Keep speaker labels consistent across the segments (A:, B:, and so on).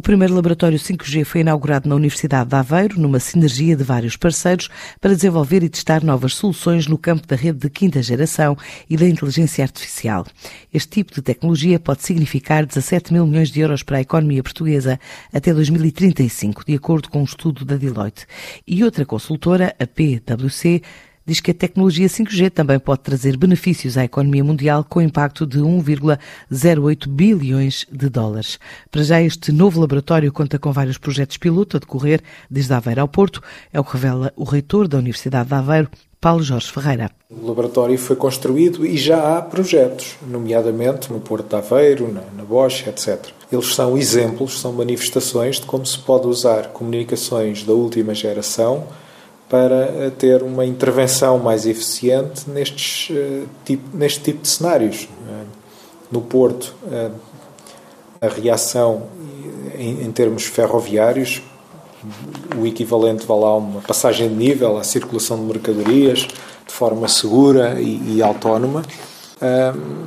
A: O primeiro laboratório 5G foi inaugurado na Universidade de Aveiro, numa sinergia de vários parceiros, para desenvolver e testar novas soluções no campo da rede de quinta geração e da inteligência artificial. Este tipo de tecnologia pode significar 17 mil milhões de euros para a economia portuguesa até 2035, de acordo com um estudo da Deloitte. E outra consultora, a PwC, diz que a tecnologia 5G também pode trazer benefícios à economia mundial com impacto de 1,08 bilhões de dólares. Para já, este novo laboratório conta com vários projetos piloto a decorrer desde Aveiro ao Porto, é o que revela o reitor da Universidade de Aveiro, Paulo Jorge Ferreira.
B: O laboratório foi construído e já há projetos, nomeadamente no Porto de Aveiro, na, na Bosch, etc. Eles são exemplos, são manifestações de como se pode usar comunicações da última geração para eh, ter uma intervenção mais eficiente nestes, tipo, neste tipo de cenários. Eh, no Porto, a reação em, termos ferroviários, o equivalente vá lá uma passagem de nível à circulação de mercadorias de forma segura e, e autónoma.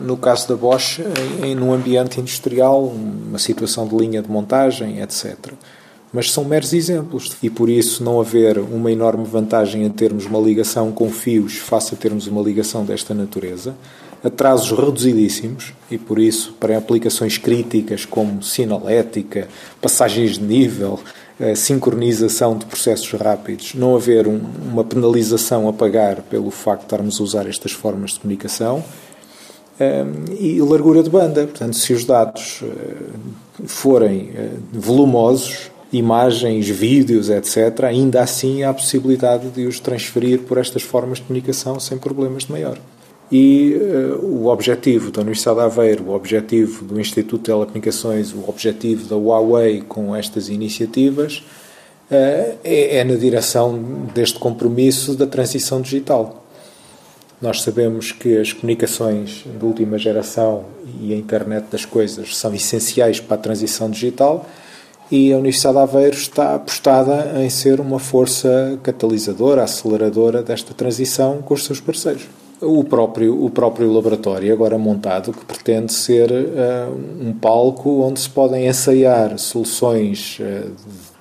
B: no caso da Bosch, em, em um ambiente industrial, uma situação de linha de montagem, etc mas são meros exemplos e por isso não haver uma enorme vantagem em termos uma ligação com fios face a termos uma ligação desta natureza, atrasos reduzidíssimos e por isso para aplicações críticas como sinalética, passagens de nível, eh, sincronização de processos rápidos, não haver um, uma penalização a pagar pelo facto de estarmos a usar estas formas de comunicação um, eh, e largura de banda. Portanto, se os dados uh, forem uh, volumosos, imagens, vídeos, etc., ainda assim há a possibilidade de os transferir por estas formas de comunicação sem problemas de maior. E uh, o objetivo da Universidade de Aveiro, o objetivo do Instituto de Telecomunicações, o objetivo da Huawei com estas iniciativas uh, é, é na direção deste compromisso da transição digital. Nós sabemos que as comunicações de última geração e a internet das coisas são essenciais para a transição digital e a Universidade de Aveiro está apostada em ser uma força catalisadora, aceleradora desta transição com os seus parceiros. O próprio, o próprio laboratório, agora montado, que pretende ser uh, um palco onde se podem ensaiar soluções uh,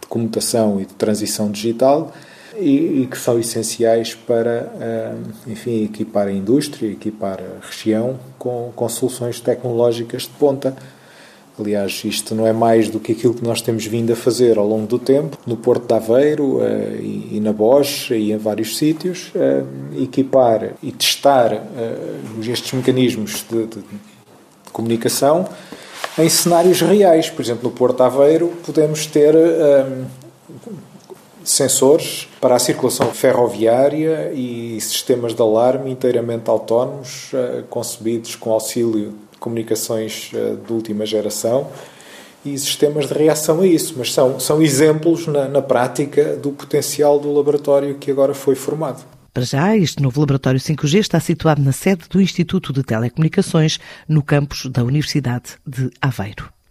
B: de comutação e de transição digital e, e que são essenciais para, uh, enfim, equipar a indústria, equipar a região com, com soluções tecnológicas de ponta Aliás, isto não é mais do que aquilo que nós temos vindo a fazer ao longo do tempo, no Porto de Aveiro uh, e, na Bosch e em vários sítios, uh, equipar e testar uh, estes mecanismos de, de, de, comunicação em cenários reais. Por exemplo, no Porto de Aveiro podemos ter sensores para a circulação ferroviária e sistemas de alarme inteiramente autónomos, concebidos com auxílio comunicações eh, de última geração e sistemas de reação a isso, mas são, são exemplos na, na prática do potencial do laboratório que agora foi formado.
A: Para já, este novo laboratório 5G está situado na sede do Instituto de Telecomunicações, no campus da Universidade de Aveiro.